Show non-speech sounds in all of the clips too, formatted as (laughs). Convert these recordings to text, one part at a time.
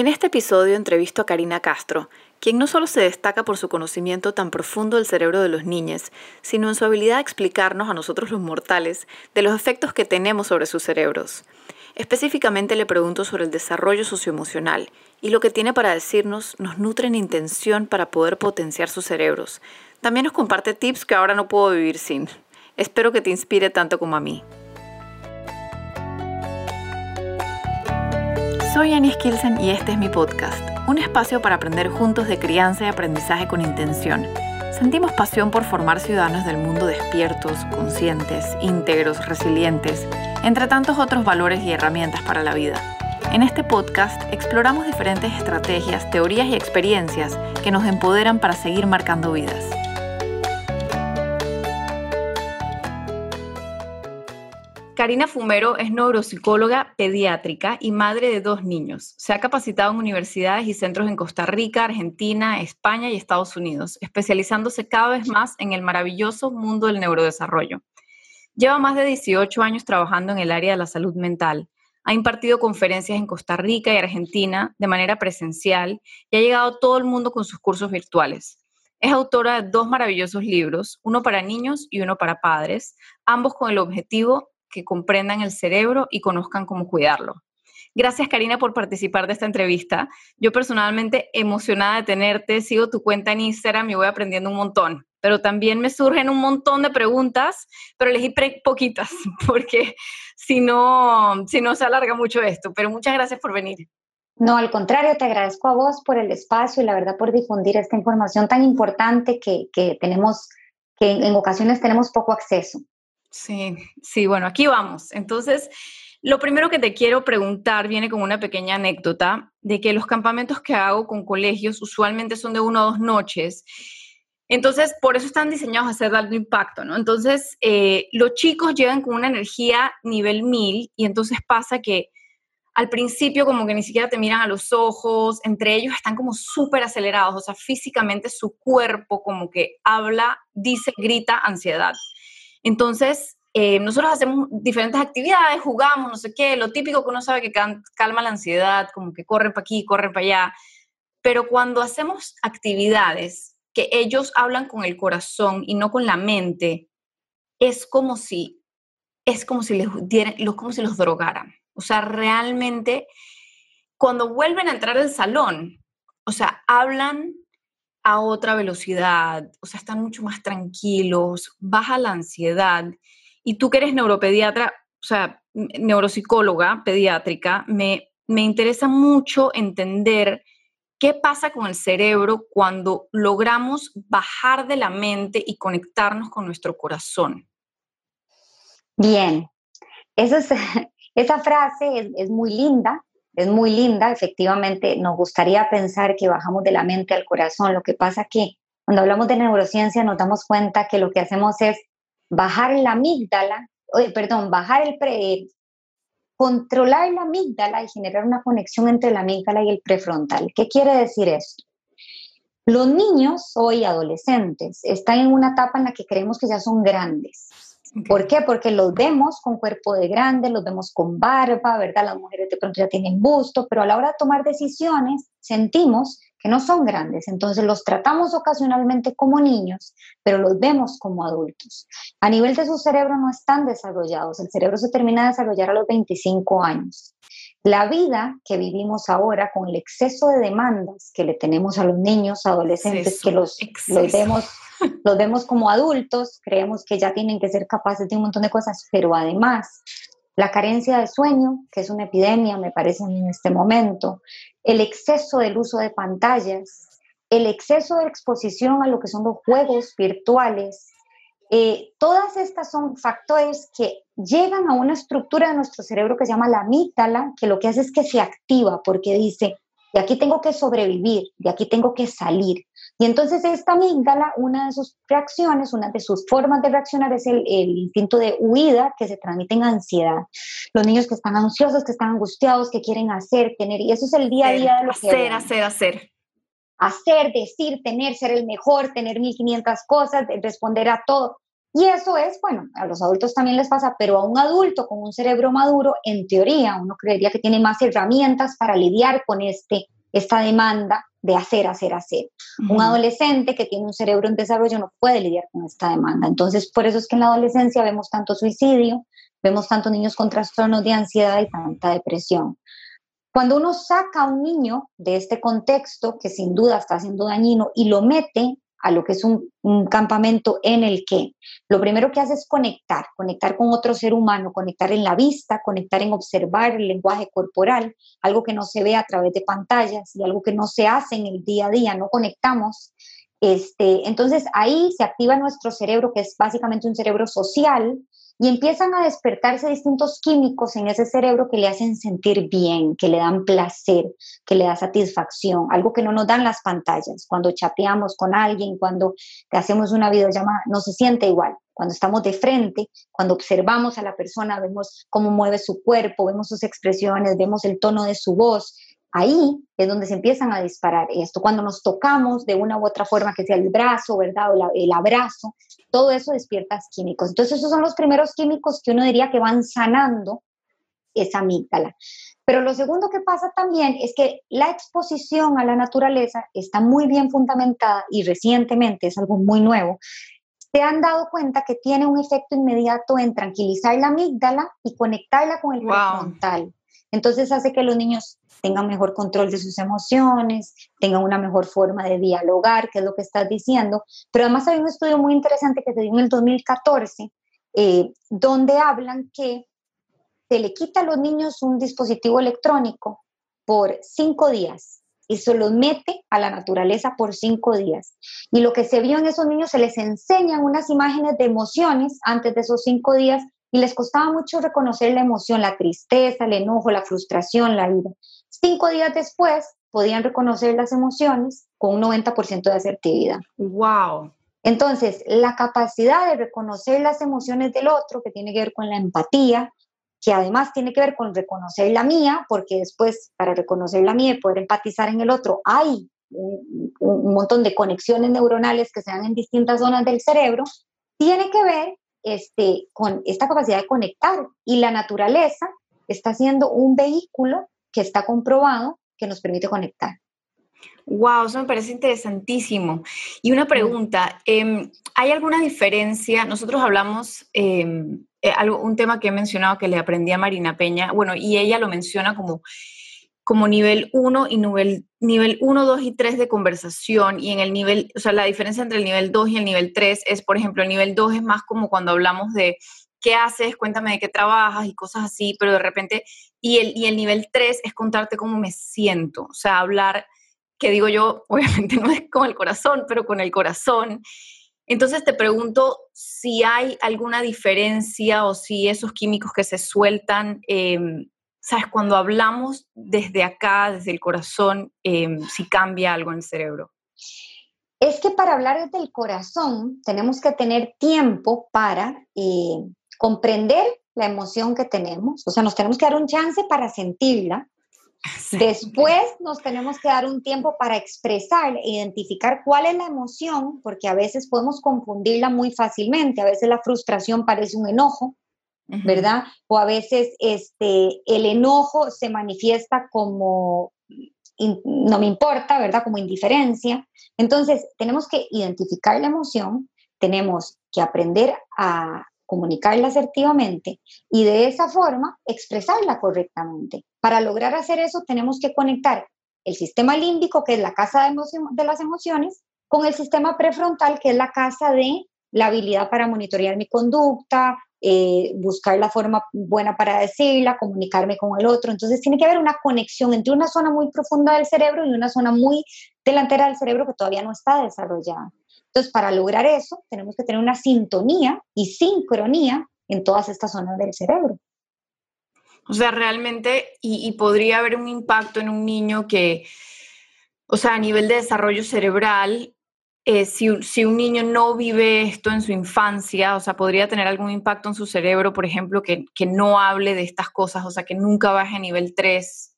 En este episodio entrevisto a Karina Castro, quien no solo se destaca por su conocimiento tan profundo del cerebro de los niños, sino en su habilidad de explicarnos a nosotros los mortales de los efectos que tenemos sobre sus cerebros. Específicamente le pregunto sobre el desarrollo socioemocional y lo que tiene para decirnos nos nutre en intención para poder potenciar sus cerebros. También nos comparte tips que ahora no puedo vivir sin. Espero que te inspire tanto como a mí. Soy Annie Skilsen y este es mi podcast, un espacio para aprender juntos de crianza y aprendizaje con intención. Sentimos pasión por formar ciudadanos del mundo despiertos, conscientes, íntegros, resilientes, entre tantos otros valores y herramientas para la vida. En este podcast exploramos diferentes estrategias, teorías y experiencias que nos empoderan para seguir marcando vidas. Karina Fumero es neuropsicóloga pediátrica y madre de dos niños. Se ha capacitado en universidades y centros en Costa Rica, Argentina, España y Estados Unidos, especializándose cada vez más en el maravilloso mundo del neurodesarrollo. Lleva más de 18 años trabajando en el área de la salud mental. Ha impartido conferencias en Costa Rica y Argentina de manera presencial y ha llegado a todo el mundo con sus cursos virtuales. Es autora de dos maravillosos libros, uno para niños y uno para padres, ambos con el objetivo que comprendan el cerebro y conozcan cómo cuidarlo. Gracias Karina por participar de esta entrevista. Yo personalmente emocionada de tenerte, sigo tu cuenta en Instagram y voy aprendiendo un montón, pero también me surgen un montón de preguntas, pero elegí poquitas (laughs) porque si no, si no se alarga mucho esto, pero muchas gracias por venir. No, al contrario, te agradezco a vos por el espacio y la verdad por difundir esta información tan importante que, que tenemos, que en ocasiones tenemos poco acceso. Sí, sí, bueno, aquí vamos. Entonces, lo primero que te quiero preguntar viene con una pequeña anécdota de que los campamentos que hago con colegios usualmente son de una o dos noches. Entonces, por eso están diseñados a hacer alto impacto, ¿no? Entonces, eh, los chicos llegan con una energía nivel 1000 y entonces pasa que al principio como que ni siquiera te miran a los ojos, entre ellos están como súper acelerados, o sea, físicamente su cuerpo como que habla, dice, grita ansiedad. Entonces, eh, nosotros hacemos diferentes actividades, jugamos, no sé qué, lo típico que uno sabe que calma la ansiedad, como que corre para aquí, corre para allá. Pero cuando hacemos actividades que ellos hablan con el corazón y no con la mente, es como si, es como si les dieran, como si los drogaran. O sea, realmente, cuando vuelven a entrar al salón, o sea, hablan a otra velocidad, o sea, están mucho más tranquilos, baja la ansiedad. Y tú que eres neuropediatra, o sea, neuropsicóloga pediátrica, me, me interesa mucho entender qué pasa con el cerebro cuando logramos bajar de la mente y conectarnos con nuestro corazón. Bien, esa, (laughs) frase es, es muy linda es muy linda, efectivamente nos gustaría pensar que bajamos de la mente al corazón. Lo que pasa que cuando hablamos de neurociencia nos damos cuenta que lo que hacemos es bajar la amígdala, perdón, bajar el pre, controlar la amígdala y generar una conexión entre la amígdala y el prefrontal. ¿Qué quiere decir esto? Los niños hoy adolescentes están en una etapa en la que creemos que ya son grandes ¿Por qué? Porque los vemos con cuerpo de grande, los vemos con barba, ¿verdad? Las mujeres de pronto ya tienen busto, pero a la hora de tomar decisiones sentimos que no son grandes. Entonces los tratamos ocasionalmente como niños, pero los vemos como adultos. A nivel de su cerebro no están desarrollados. El cerebro se termina de desarrollar a los 25 años. La vida que vivimos ahora con el exceso de demandas que le tenemos a los niños, adolescentes, que los, los vemos (laughs) los vemos como adultos, creemos que ya tienen que ser capaces de un montón de cosas, pero además la carencia de sueño, que es una epidemia, me parece en este momento, el exceso del uso de pantallas, el exceso de exposición a lo que son los juegos virtuales, eh, todas estas son factores que llegan a una estructura de nuestro cerebro que se llama la amígdala, que lo que hace es que se activa porque dice, de aquí tengo que sobrevivir, de aquí tengo que salir. Y entonces esta amígdala, una de sus reacciones, una de sus formas de reaccionar es el, instinto de huida que se transmite en ansiedad. Los niños que están ansiosos, que están angustiados, que quieren hacer, tener, y eso es el día a día de lo hacer, que... Hacer, hacer, hacer. Hacer, decir, tener, ser el mejor, tener 1500 cosas, responder a todo. Y eso es, bueno, a los adultos también les pasa, pero a un adulto con un cerebro maduro, en teoría, uno creería que tiene más herramientas para lidiar con este, esta demanda de hacer, hacer, hacer. Un adolescente que tiene un cerebro en desarrollo no puede lidiar con esta demanda. Entonces, por eso es que en la adolescencia vemos tanto suicidio, vemos tantos niños con trastornos de ansiedad y tanta depresión. Cuando uno saca a un niño de este contexto, que sin duda está siendo dañino, y lo mete a lo que es un, campamento en el que lo primero que hace es conectar, conectar con otro ser humano, conectar en la vista, conectar en observar el lenguaje corporal, algo que no se ve a través de pantallas y algo que no se hace en el día a día, no conectamos. Este, entonces ahí se activa nuestro cerebro, que es básicamente un cerebro social, y empiezan a despertarse distintos químicos en ese cerebro que le hacen sentir bien, que le dan placer, que le da satisfacción, algo que no nos dan las pantallas. Cuando chateamos con alguien, cuando hacemos una videollamada, no se siente igual. Cuando estamos de frente, cuando observamos a la persona, vemos cómo mueve su cuerpo, vemos sus expresiones, vemos el tono de su voz, ahí es donde se empiezan a disparar esto. Cuando nos tocamos de una u otra forma, que sea el brazo, ¿verdad? O el abrazo, todo eso despierta químicos. Entonces, esos son los primeros químicos que uno diría que van sanando esa amígdala. Pero lo segundo que pasa también es que la exposición a la naturaleza está muy bien fundamentada y recientemente es algo muy nuevo. Se han dado cuenta que tiene un efecto inmediato en tranquilizar la amígdala y conectarla con el frontal. Entonces hace que los niños tengan mejor control de sus emociones, tengan una mejor forma de dialogar, que es lo que estás diciendo. Pero además hay un estudio muy interesante que se dio en el 2014, eh, donde hablan que se le quita a los niños un dispositivo electrónico por cinco días y se los mete a la naturaleza por cinco días. Y lo que se vio en esos niños, se les enseñan unas imágenes de emociones antes de esos cinco días y les costaba mucho reconocer la emoción, la tristeza, el enojo, la frustración, la ira. Cinco días después podían reconocer las emociones con un 90% de asertividad. ¡Wow! Entonces, la capacidad de reconocer las emociones del otro, que tiene que ver con la empatía, que además tiene que ver con reconocer la mía, porque después para reconocer la mía y poder empatizar en el otro hay un, un montón de conexiones neuronales que se dan en distintas zonas del cerebro, tiene que ver este, con esta capacidad de conectar y la naturaleza está siendo un vehículo que está comprobado que nos permite conectar. Wow, eso me parece interesantísimo. Y una pregunta, em, ¿hay alguna diferencia? Nosotros hablamos, em, eh, algo, un tema que he mencionado que le aprendí a Marina Peña, bueno, y ella lo menciona como como nivel 1 y nivel, nivel 1, 2 y 3 de conversación. Y en el nivel, o sea, la diferencia entre el nivel 2 y el nivel 3 es, por ejemplo, el nivel 2 es más como cuando hablamos de qué haces, cuéntame de qué trabajas y cosas así, pero de repente, y el, y el nivel 3 es contarte cómo me siento, o sea, hablar, que digo yo, (laughs) obviamente no es con el corazón, pero con el corazón. Entonces te pregunto si hay alguna diferencia o si esos químicos que se sueltan eh, sabes, cuando hablamos desde acá, desde el corazón, em, si cambia algo en el cerebro? Es que para hablar desde el corazón tenemos que tener tiempo para eh, comprender la emoción que tenemos, o sea, nos tenemos que dar un chance para sentirla. (laughs) Después nos tenemos que dar un tiempo para expresar, identificar cuál es la emoción, porque a veces podemos confundirla muy fácilmente. A veces la frustración parece un enojo, ¿verdad? O a veces este, el enojo se manifiesta como no me importa, ¿verdad? Como indiferencia. Entonces, tenemos que identificar la emoción, tenemos que aprender a comunicarla asertivamente y de esa forma expresarla correctamente. Para lograr hacer eso, tenemos que conectar el sistema límbico, que es la casa de, de las emociones, con el sistema prefrontal, que es la casa de la habilidad para monitorear mi conducta, eh, buscar la forma buena para decirla, comunicarme con el otro. Entonces tiene que haber una conexión entre una zona muy profunda del cerebro y una zona muy delantera del cerebro que todavía no está desarrollada. Entonces, para lograr eso, tenemos que tener una sintonía y sincronía en todas estas zonas del cerebro. O sea, realmente, y, y podría haber un impacto en un niño que, o sea, a nivel de desarrollo cerebral, eh, si, un niño no vive esto en su infancia, o sea, podría tener algún impacto en su cerebro, por ejemplo, que, no hable de estas cosas, o sea, que nunca baje a nivel 3.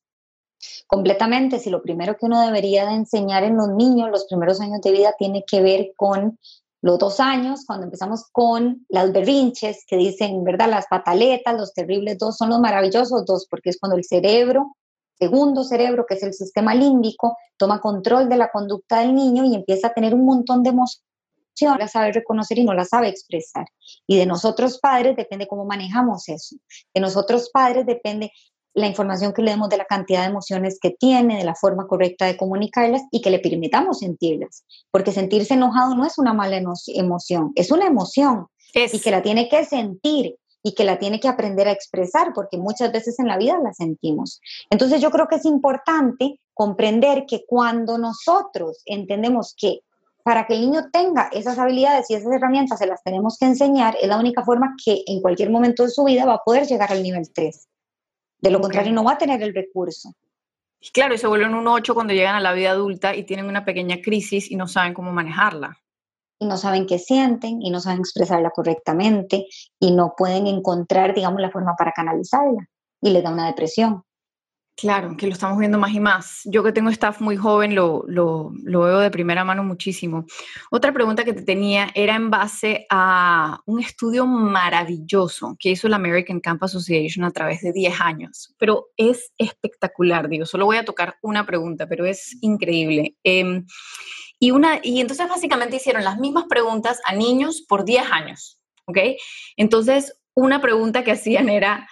Completamente, si lo primero que uno debería de enseñar en los niños, los primeros años de vida, tiene que ver con los dos años, cuando empezamos con las berrinches, que dicen, ¿verdad? Las pataletas, los terribles dos son los maravillosos dos, porque es cuando el cerebro, segundo cerebro, que es el sistema límbico, toma control de la conducta del niño y empieza a tener un montón de emociones no la sabe reconocer y no la sabe expresar. Y de nosotros padres depende cómo manejamos eso. De nosotros padres depende la información que le demos de la cantidad de emociones que tiene, de la forma correcta de comunicarlas y que le permitamos sentirlas. Porque sentirse enojado no es una mala emoción, es una emoción y que la tiene que sentir y que la tiene que aprender a expresar, porque muchas veces en la vida la sentimos. Entonces yo creo que es importante comprender que cuando nosotros entendemos que para que el niño tenga esas habilidades y esas herramientas se las tenemos que enseñar, es la única forma que en cualquier momento de su vida va a poder llegar al nivel 3. De lo contrario, no va a tener el recurso. Claro, y se vuelven un 8 cuando llegan a la vida adulta y tienen una pequeña crisis y no saben cómo manejarla. Y no saben qué sienten y no saben expresarla correctamente y no pueden encontrar, digamos, la forma para canalizarla y les da una depresión. Claro, que lo estamos viendo más y más. Yo que tengo staff muy joven lo, lo, lo, veo de primera mano muchísimo. Otra pregunta que te tenía era en base a un estudio maravilloso que hizo la American Camp Association a través de 10 años, pero es espectacular, digo, solo voy a tocar una pregunta, pero es increíble. Eh, y, una, y entonces básicamente hicieron las mismas preguntas a niños por 10 años, ¿ok? Entonces, una pregunta que hacían era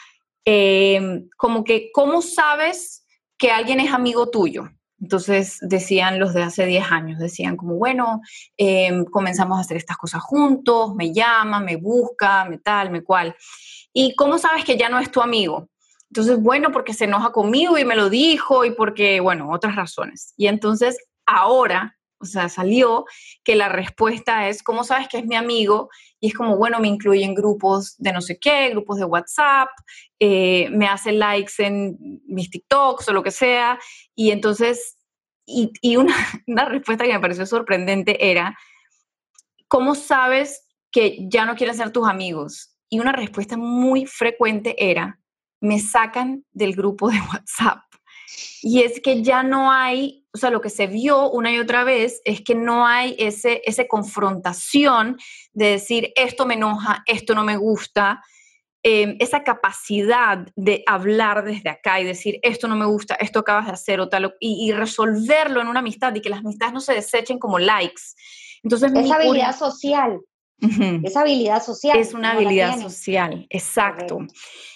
Em, como que, ¿cómo sabes que alguien es amigo tuyo? Entonces decían los de hace 10 años, decían como, bueno, em, comenzamos a hacer estas cosas juntos, me llama, me busca, me tal, me cual. ¿Y cómo sabes que ya no es tu amigo? Entonces, bueno, porque se enoja conmigo y me lo dijo y porque, bueno, otras razones. Y entonces ahora o sea, salió que la respuesta es, ¿cómo sabes que es mi amigo? Y es como, bueno, me incluye en grupos de no sé qué, grupos de WhatsApp, eh, me hace likes en mis TikToks o lo que sea. Y entonces, y, una, (laughs) una respuesta que me pareció sorprendente era, ¿cómo sabes que ya no quieren ser tus amigos? Y una respuesta muy frecuente era, me sacan del grupo de (laughs) WhatsApp. Y es que ya no hay, o sea, lo que se vio una y otra vez es que no hay ese, esa confrontación de decir, esto me enoja, esto no me gusta, em, esa capacidad de hablar desde acá y decir, esto no me gusta, esto acabas de hacer o tal, y, resolverlo en una amistad y que las amistades no se desechen como likes. Entonces, esa habilidad social. Esa habilidad social. Es una habilidad social, exacto.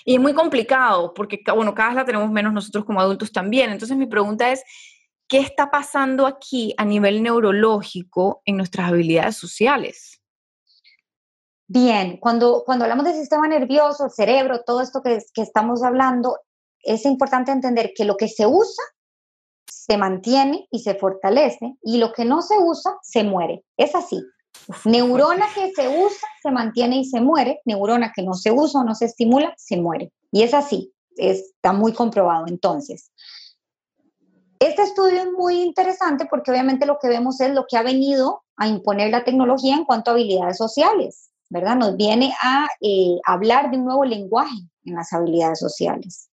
Y es muy complicado porque, bueno, cada vez la tenemos menos nosotros como adultos también. Entonces mi pregunta es, ¿qué está pasando aquí a nivel neurológico en nuestras habilidades sociales? Bien, cuando, cuando hablamos del sistema nervioso, el cerebro, todo esto que, que estamos hablando, es importante entender que lo que se usa se mantiene y se fortalece y lo que no se usa se muere. Es así. Neurona que se usa se mantiene y se muere, neurona que no se usa o no se estimula se muere. Y es así, está muy comprobado. Entonces, este estudio es muy interesante porque obviamente lo que vemos es lo que ha venido a imponer la tecnología en cuanto a habilidades sociales, ¿verdad? Nos viene a eh, hablar de un nuevo lenguaje en las habilidades sociales,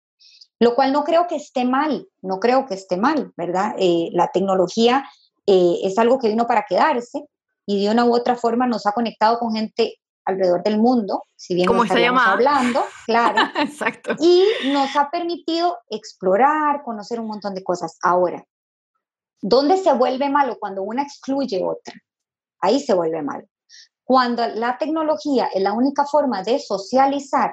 lo cual no creo que esté mal, no creo que esté mal, ¿verdad? Eh, la tecnología eh, es algo que vino para quedarse, y de una u otra forma nos ha conectado con gente alrededor del mundo, si bien Como estaríamos hablando, claro. (laughs) Exacto. Y nos ha permitido explorar, conocer un montón de cosas. Ahora, ¿dónde se vuelve malo? Cuando una excluye otra. Ahí se vuelve malo. Cuando la tecnología es la única forma de socializar,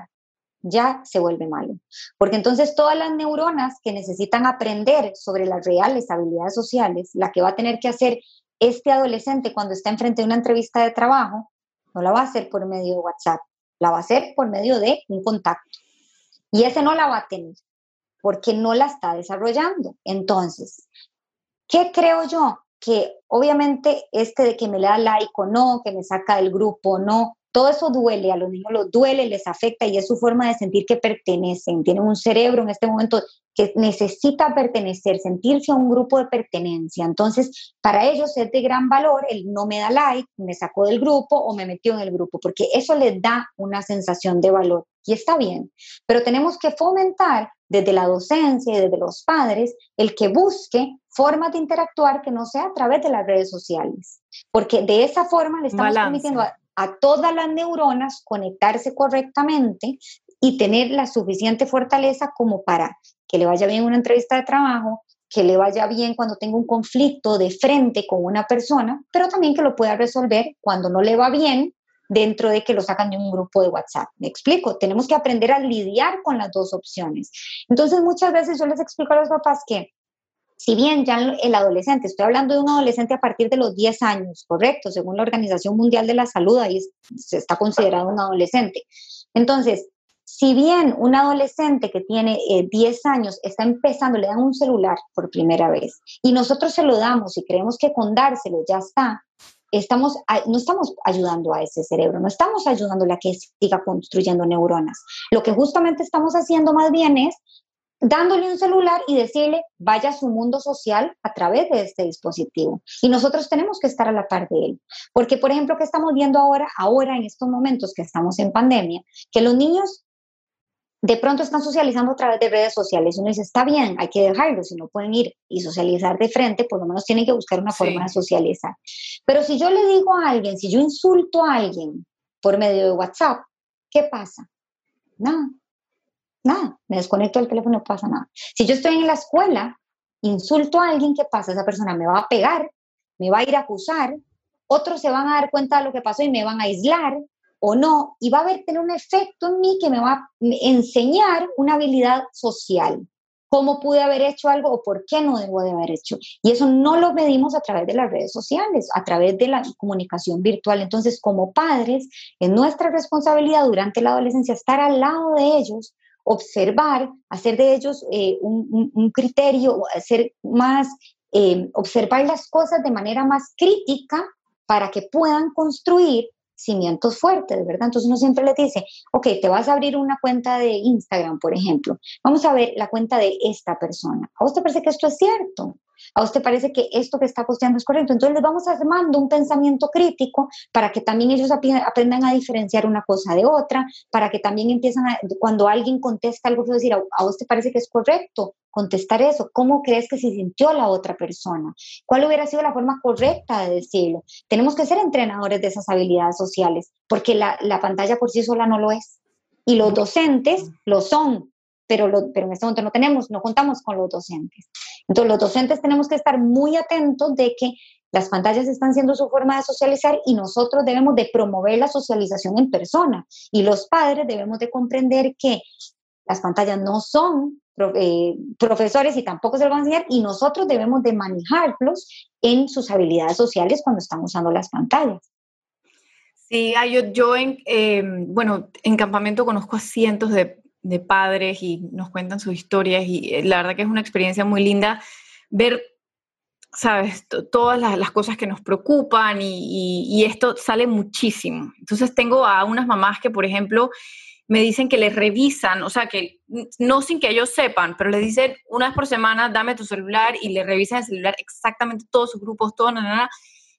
ya se vuelve malo. Porque entonces todas las neuronas que necesitan aprender sobre las reales habilidades sociales, la que va a tener que hacer este adolescente cuando está enfrente de una entrevista de trabajo, no la va a hacer por medio de WhatsApp, la va a hacer por medio de un contacto. Y ese no la va a tener porque no la está desarrollando. Entonces, ¿qué creo yo? Que obviamente este de que me le da like o no, que me saca del grupo o no, todo eso duele, a los niños los duele, les afecta y es su forma de sentir que pertenecen. Tienen un cerebro en este momento que necesita pertenecer, sentirse a un grupo de pertenencia. Entonces, para ellos es de gran valor el no me da like, me sacó del grupo o me metió en el grupo, porque eso les da una sensación de valor y está bien. Pero tenemos que fomentar desde la docencia y desde los padres, el que busque formas de interactuar que no sea a través de las redes sociales, porque de esa forma le estamos permitiendo a, a todas las neuronas conectarse correctamente y tener la suficiente fortaleza como para que le vaya bien una entrevista de trabajo, que le vaya bien cuando tenga un conflicto de frente con una persona, pero también que lo pueda resolver cuando no le va bien dentro de que lo sacan de un grupo de WhatsApp. Me explico, tenemos que aprender a lidiar con las dos opciones. Entonces, muchas veces yo les explico a los papás que si bien ya el adolescente, estoy hablando de un adolescente a partir de los 10 años, correcto, según la Organización Mundial de la Salud, ahí se está considerado un adolescente. Entonces, si bien un adolescente que tiene 10 eh, años está empezando, le dan un celular por primera vez y nosotros se lo damos y creemos que con dárselo ya está, estamos, no estamos ayudando a ese cerebro, no estamos ayudándole a que siga construyendo neuronas. Lo que justamente estamos haciendo más bien es dándole un celular y decirle, vaya a su mundo social a través de este dispositivo. Y nosotros tenemos que estar a la par de él. Porque, por ejemplo, que estamos viendo ahora, ahora en estos momentos que estamos en pandemia, que los niños de pronto están socializando a través de redes sociales. Uno dice, está bien, hay que dejarlo, si no pueden ir y socializar de frente, por lo menos tienen que buscar una forma de socializar. Pero si yo le digo a alguien, si yo insulto a alguien por medio de WhatsApp, ¿qué pasa? Nada, nada, me desconecto del teléfono, no pasa nada. Si yo estoy en la escuela, insulto a alguien, ¿qué pasa? Esa persona me va a pegar, me va a ir a acusar, otros se van a dar cuenta de lo que pasó y me van a aislar, o no, y va a haber, tener un efecto en mí que me va a enseñar una habilidad social. ¿Cómo pude haber hecho algo o por qué no debo de haber hecho? Y eso no lo medimos a través de las redes sociales, a través de la comunicación virtual. Entonces, como padres, es nuestra responsabilidad durante la adolescencia estar al lado de ellos, observar, hacer de ellos eh, un, criterio, hacer más, eh, observar las cosas de manera más crítica para que puedan construir cimientos fuertes, ¿verdad? Entonces uno siempre le dice, ok, te vas a abrir una cuenta de Instagram, por ejemplo, vamos a ver la cuenta de esta persona. ¿A usted parece que esto es cierto? ¿A usted parece que esto que está posteando es correcto? Entonces les vamos armando un pensamiento crítico para que también ellos aprendan a diferenciar una cosa de otra, para que también empiezan a, cuando alguien contesta algo, decir, ¿a usted parece que es correcto? contestar eso. ¿Cómo crees que se sintió la otra persona? ¿Cuál hubiera sido la forma correcta de decirlo? Tenemos que ser entrenadores de esas habilidades sociales, porque la, pantalla por sí sola no lo es. Y los docentes lo son, pero, pero en este momento no tenemos, no contamos con los docentes. Entonces, los docentes tenemos que estar muy atentos de que las pantallas están siendo su forma de socializar y nosotros debemos de promover la socialización en persona. Y los padres debemos de comprender que las pantallas no son eh, profesores y tampoco se lo van a enseñar y nosotros debemos de manejarlos en sus habilidades sociales cuando estamos usando las pantallas. Sí, yo, yo en, em, bueno, en campamento conozco a cientos de, de, padres y nos cuentan sus historias y eh, la verdad que es una experiencia muy linda ver, sabes, todas las, cosas que nos preocupan y, esto sale muchísimo. Entonces tengo a unas mamás que, por ejemplo, me dicen que les revisan, o sea, que no sin que ellos sepan, pero les dicen una vez por semana, dame tu celular y le revisan el celular exactamente todos sus grupos, todo, nada, nada.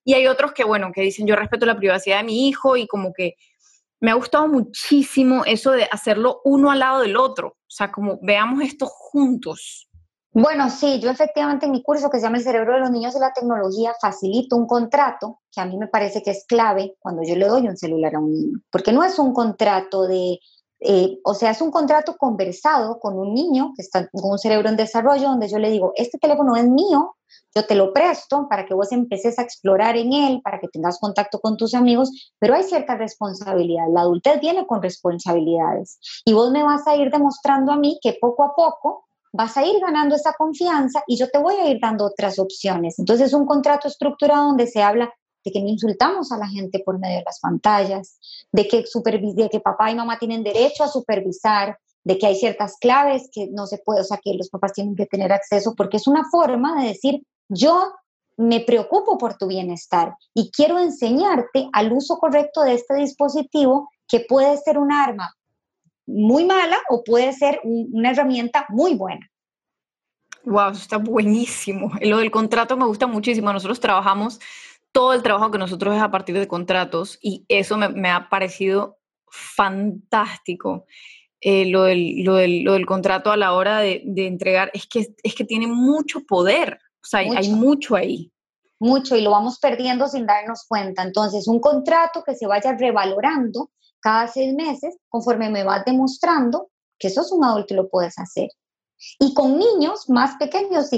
Y hay otros que, bueno, que dicen, yo respeto la privacidad de mi hijo y como que me ha gustado muchísimo eso de hacerlo uno al lado del otro, o sea, como veamos esto juntos. Bueno, sí, yo efectivamente en mi curso que se llama El cerebro de los niños y la tecnología facilito un contrato que a mí me parece que es clave cuando yo le doy un celular a un niño, porque no es un contrato de eh, o sea, es un contrato conversado con un niño que está con un cerebro en desarrollo, donde yo le digo, este teléfono es mío, yo te lo presto para que vos empeces a explorar en él, para que tengas contacto con tus amigos, pero hay cierta responsabilidad. La adultez viene con responsabilidades y vos me vas a ir demostrando a mí que poco a poco vas a ir ganando esa confianza y yo te voy a ir dando otras opciones. Entonces, es un contrato estructurado donde se habla de que no insultamos a la gente por medio de las pantallas, de que, de que papá y mamá tienen derecho a supervisar, de que hay ciertas claves que no se puede, o sea, que los papás tienen que tener acceso, porque es una forma de decir, yo me preocupo por tu bienestar y quiero enseñarte al uso correcto de este dispositivo que puede ser un arma muy mala o puede ser una herramienta muy buena. Wow, está buenísimo. Lo del contrato me gusta muchísimo. Nosotros trabajamos todo el trabajo que nosotros es a partir de contratos y eso me, ha parecido fantástico. eh, lo, del, lo, del, lo, del, contrato a la hora de, de, entregar, es que, es que tiene mucho poder, o sea, hay mucho ahí. Mucho y lo vamos perdiendo sin darnos cuenta. Entonces, un contrato que se vaya revalorando cada seis meses, conforme me vas demostrando que sos un adulto y lo puedes hacer. Y con niños más pequeños,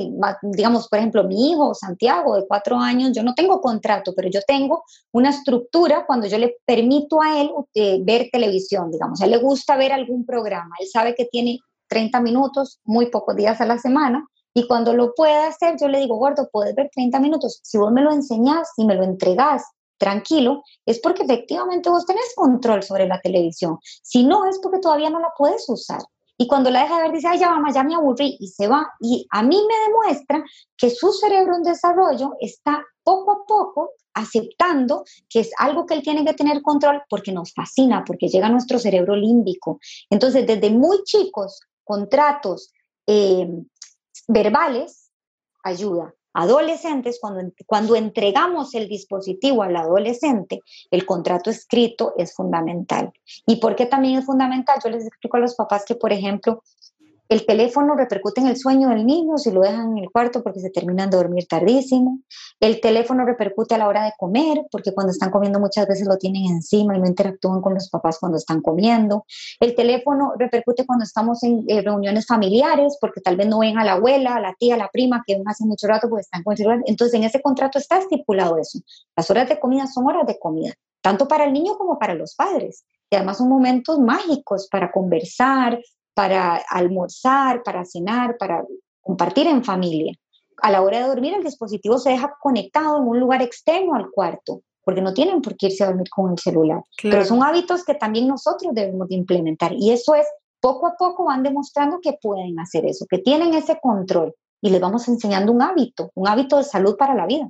digamos, por ejemplo, mi hijo Santiago de cuatro años, yo no tengo contrato, pero yo tengo una estructura cuando yo le permito a él eh, ver televisión, digamos, a él le gusta ver algún programa, él sabe que tiene 30 minutos, muy pocos días a la semana, y cuando lo puede hacer, yo le digo, gordo, puedes ver 30 minutos, si vos me lo enseñás y me lo entregás tranquilo, es porque efectivamente vos tenés control sobre la televisión. Si no, es porque todavía no la puedes usar. Y cuando la deja de ver, dice, ay, ya mamá, ya me aburrí y se va. Y a mí me demuestra que su cerebro en desarrollo está poco a poco aceptando que es algo que él tiene que tener control porque nos fascina, porque llega a nuestro cerebro límbico. Entonces, desde muy chicos, contratos eh, verbales ayuda adolescentes, cuando, cuando entregamos el dispositivo al adolescente, el contrato escrito es fundamental. ¿Y por qué también es fundamental? Yo les explico a los papás que, por ejemplo, el teléfono repercute en el sueño del niño si lo dejan en el cuarto porque se terminan de dormir tardísimo. El teléfono repercute a la hora de comer porque cuando están comiendo muchas veces lo tienen encima y no interactúan con los papás cuando están comiendo. El teléfono repercute cuando estamos en eh, reuniones familiares porque tal vez no ven a la abuela, a la tía, a la prima que ven hace mucho rato porque están con el celular. Entonces en ese contrato está estipulado eso. Las horas de comida son horas de comida, tanto para el niño como para los padres. Y además son momentos mágicos para conversar, para almorzar, para cenar, para compartir en familia. A la hora de dormir el dispositivo se deja conectado en un lugar externo al cuarto, porque no tienen por qué irse a dormir con el celular. Pero son hábitos que también nosotros debemos de implementar y eso es, poco a poco van demostrando que pueden hacer eso, que tienen ese control y les vamos enseñando un hábito, un hábito de salud para la vida.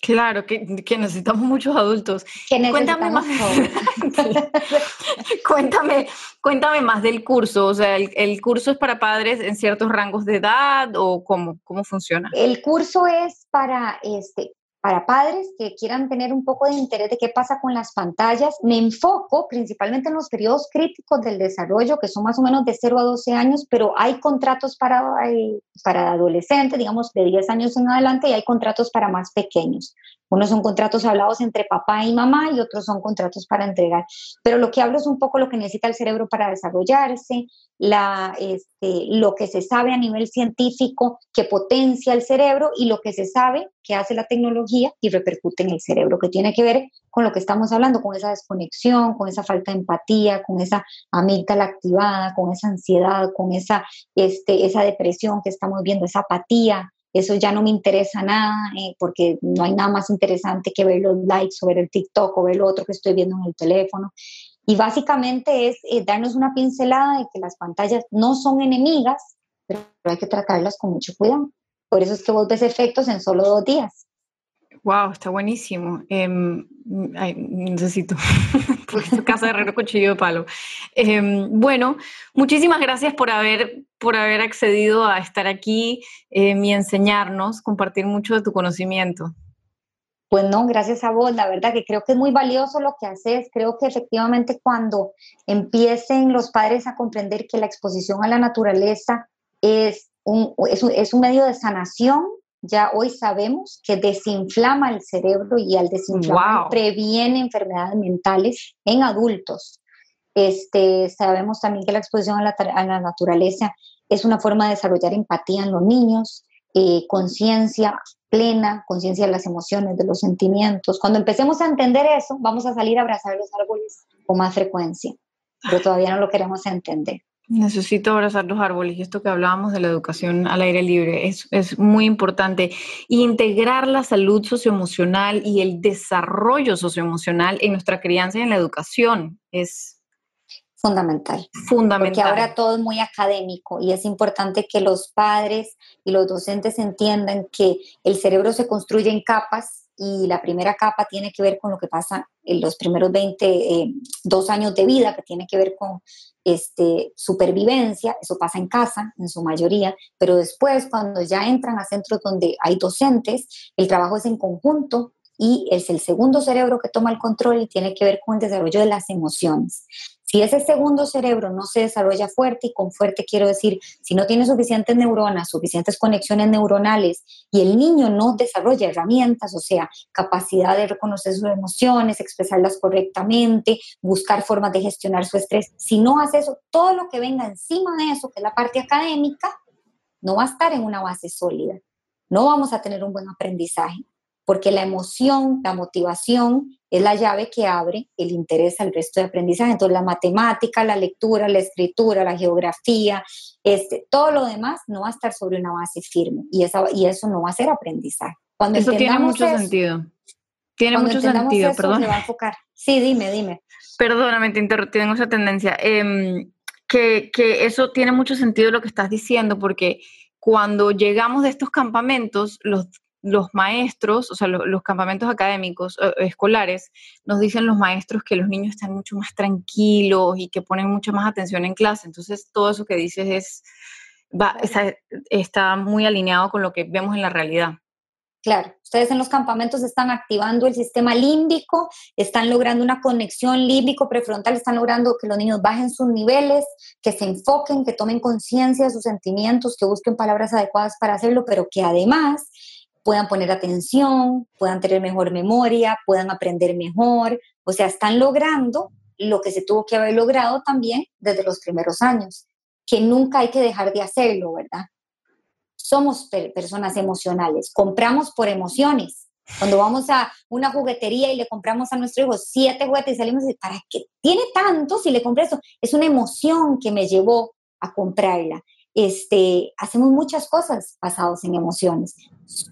Claro, que, necesitamos muchos adultos. cuéntame más. (laughs) cuéntame, cuéntame más del curso. O sea, el, curso es para padres en ciertos rangos de edad o cómo, cómo funciona? El curso es para este, para padres que quieran tener un poco de interés de qué pasa con las pantallas. Me enfoco principalmente en los periodos críticos del desarrollo, que son más o menos de 0 a 12 años, pero hay contratos para, para adolescentes, digamos, de 10 años en adelante, y hay contratos para más pequeños. Unos son contratos hablados entre papá y mamá y otros son contratos para entregar. Pero lo que hablo es un poco lo que necesita el cerebro para desarrollarse, la, este, lo que se sabe a nivel científico que potencia el cerebro y lo que se sabe que hace la tecnología y repercute en el cerebro, que tiene que ver con lo que estamos hablando, con esa desconexión, con esa falta de empatía, con esa amígdala activada, con esa ansiedad, con esa, este, esa depresión que estamos viendo, esa apatía. Eso ya no me interesa nada eh, porque no hay nada más interesante que ver los likes o ver el TikTok o ver lo otro que estoy viendo en el teléfono. Y básicamente es eh, darnos una pincelada de que las pantallas no son enemigas, pero hay que tratarlas con mucho cuidado. Por eso es que vos ves efectos en solo dos días. Wow, está buenísimo. Em, necesito, (laughs) porque casa de herrero cuchillo de palo. Em, bueno, muchísimas gracias por haber, por haber accedido a estar aquí em, y enseñarnos, compartir mucho de tu conocimiento. Pues no, gracias a vos, la verdad que creo que es muy valioso lo que haces, creo que efectivamente cuando empiecen los padres a comprender que la exposición a la naturaleza es un, es un, medio de sanación, ya hoy sabemos que desinflama el cerebro y al desinflamar previene enfermedades mentales en adultos. Este, sabemos también que la exposición a la, a la naturaleza es una forma de desarrollar empatía en los niños, eh, conciencia plena, conciencia de las emociones, de los sentimientos. Cuando empecemos a entender eso, vamos a salir a abrazar los árboles con más frecuencia, pero todavía no lo queremos entender. Necesito abrazar los árboles y esto que hablábamos de la educación al aire libre es, es muy importante. Integrar la salud socioemocional y el desarrollo socioemocional en nuestra crianza y en la educación es Fundamental. Fundamental. Porque ahora todo es muy académico y es importante que los padres y los docentes entiendan que el cerebro se construye en capas y la primera capa tiene que ver con lo que pasa en los primeros 20, eh, años de vida, que tiene que ver con este, supervivencia, eso pasa en casa en su mayoría, pero después cuando ya entran a centros donde hay docentes, el trabajo es en conjunto y es el segundo cerebro que toma el control y tiene que ver con el desarrollo de las emociones. Si ese segundo cerebro no se desarrolla fuerte, y con fuerte quiero decir, si no tiene suficientes neuronas, suficientes conexiones neuronales, y el niño no desarrolla herramientas, o sea, capacidad de reconocer sus emociones, expresarlas correctamente, buscar formas de gestionar su estrés, si no hace eso, todo lo que venga encima de eso, que es la parte académica, no va a estar en una base sólida. No vamos a tener un buen aprendizaje porque la emoción, la motivación es la llave que abre el interés al resto de aprendizaje. Entonces, la matemática, la lectura, la escritura, la geografía, este, todo lo demás no va a estar sobre una base firme y, esa, y eso no va a ser aprendizaje. Cuando eso tiene mucho sentido. Tiene mucho sentido, perdón. va a enfocar. Sí, dime, dime. Perdóname, te interrumpí, tengo esa tendencia. Em, que, que eso tiene mucho sentido lo que estás diciendo, porque cuando llegamos de estos campamentos, los los maestros, o sea, los campamentos académicos, eh, escolares, nos dicen los maestros que los niños están mucho más tranquilos y que ponen mucha más atención en clase. Entonces, todo eso que dices es, va, está, muy alineado con lo que vemos en la realidad. Claro, ustedes en los campamentos están activando el sistema límbico, están logrando una conexión límbico-prefrontal, están logrando que los niños bajen sus niveles, que se enfoquen, que tomen conciencia de sus sentimientos, que busquen palabras adecuadas para hacerlo, pero que además puedan poner atención, puedan tener mejor memoria, puedan aprender mejor. O sea, están logrando lo que se tuvo que haber logrado también desde los primeros años, que nunca hay que dejar de hacerlo, ¿verdad? Somos personas emocionales, compramos por emociones. Cuando vamos a una juguetería y le compramos a nuestro hijo siete juguetes y salimos y ¿para qué tiene tanto si le compré eso? Es una emoción que me llevó a comprarla este, hacemos muchas cosas basadas en emociones.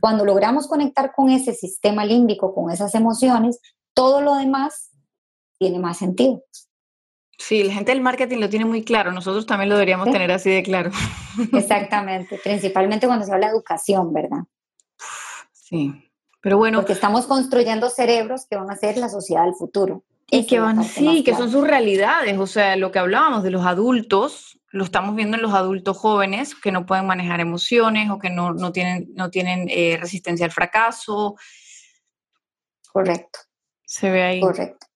Cuando logramos conectar con ese sistema límbico, con esas emociones, todo lo demás tiene más sentido. Sí, la gente del marketing lo tiene muy claro, nosotros también lo deberíamos tener así de claro. (laughs) Exactamente, principalmente cuando se habla de educación, ¿verdad? Sí, pero bueno. Porque estamos construyendo cerebros que van a ser la sociedad del futuro. Y que van, sí, que son sus realidades, o sea, lo que hablábamos de los adultos, lo estamos viendo en los adultos jóvenes que no pueden manejar emociones o que no, tienen, no tienen eh, resistencia al fracaso. Correcto. Se ve ahí. Correcto.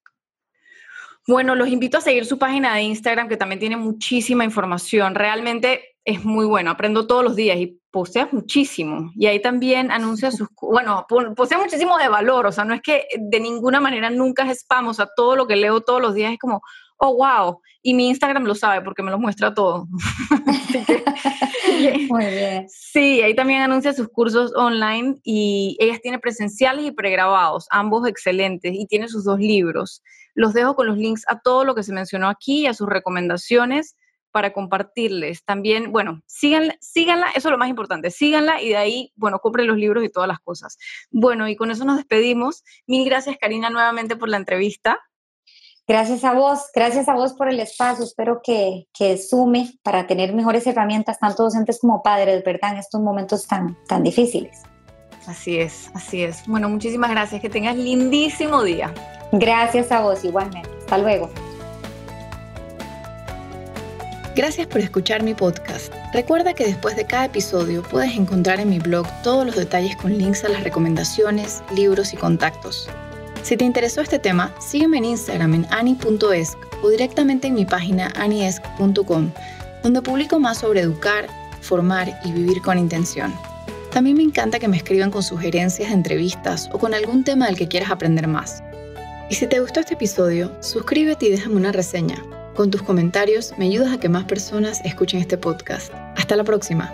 Bueno, los invito a seguir su página de Instagram que también tiene muchísima información. Realmente es muy bueno. Aprendo todos los días y posteas muchísimo. Y ahí también anuncia (laughs) sus, bueno, postea muchísimo de valor. O sea, no es que de ninguna manera nunca es spam. O sea, todo lo que leo todos los días es como, oh, wow. Y mi Instagram lo sabe porque me lo muestra todo. (laughs) (laughs) Muy bien. Sí, ahí también anuncia sus cursos online y ella tiene presenciales y pregrabados, ambos excelentes, y tiene sus dos libros. Los dejo con los links a todo lo que se mencionó aquí y a sus recomendaciones para compartirles. También, bueno, síganla, síganla, eso es lo más importante, síganla y de ahí, bueno, compren los libros y todas las cosas. Bueno, y con eso nos despedimos. Mil gracias, Karina, nuevamente por la entrevista. Gracias a vos, gracias a vos por el espacio. Espero que, que sume para tener mejores herramientas, tanto docentes como padres, ¿verdad? En estos momentos tan, tan difíciles. Así es, así es. Bueno, muchísimas gracias. Que tengas lindísimo día. Gracias a vos igualmente. Hasta luego. Gracias por escuchar mi podcast. Recuerda que después de cada episodio puedes encontrar en mi blog todos los detalles con links a las recomendaciones, libros y contactos. Si te interesó este tema, sígueme en Instagram en ani.esc o directamente en mi página aniesc.com, donde publico más sobre educar, formar y vivir con intención. También me encanta que me escriban con sugerencias de entrevistas o con algún tema del que quieras aprender más. Y si te gustó este episodio, suscríbete y déjame una reseña. Con tus comentarios me ayudas a que más personas escuchen este podcast. Hasta la próxima.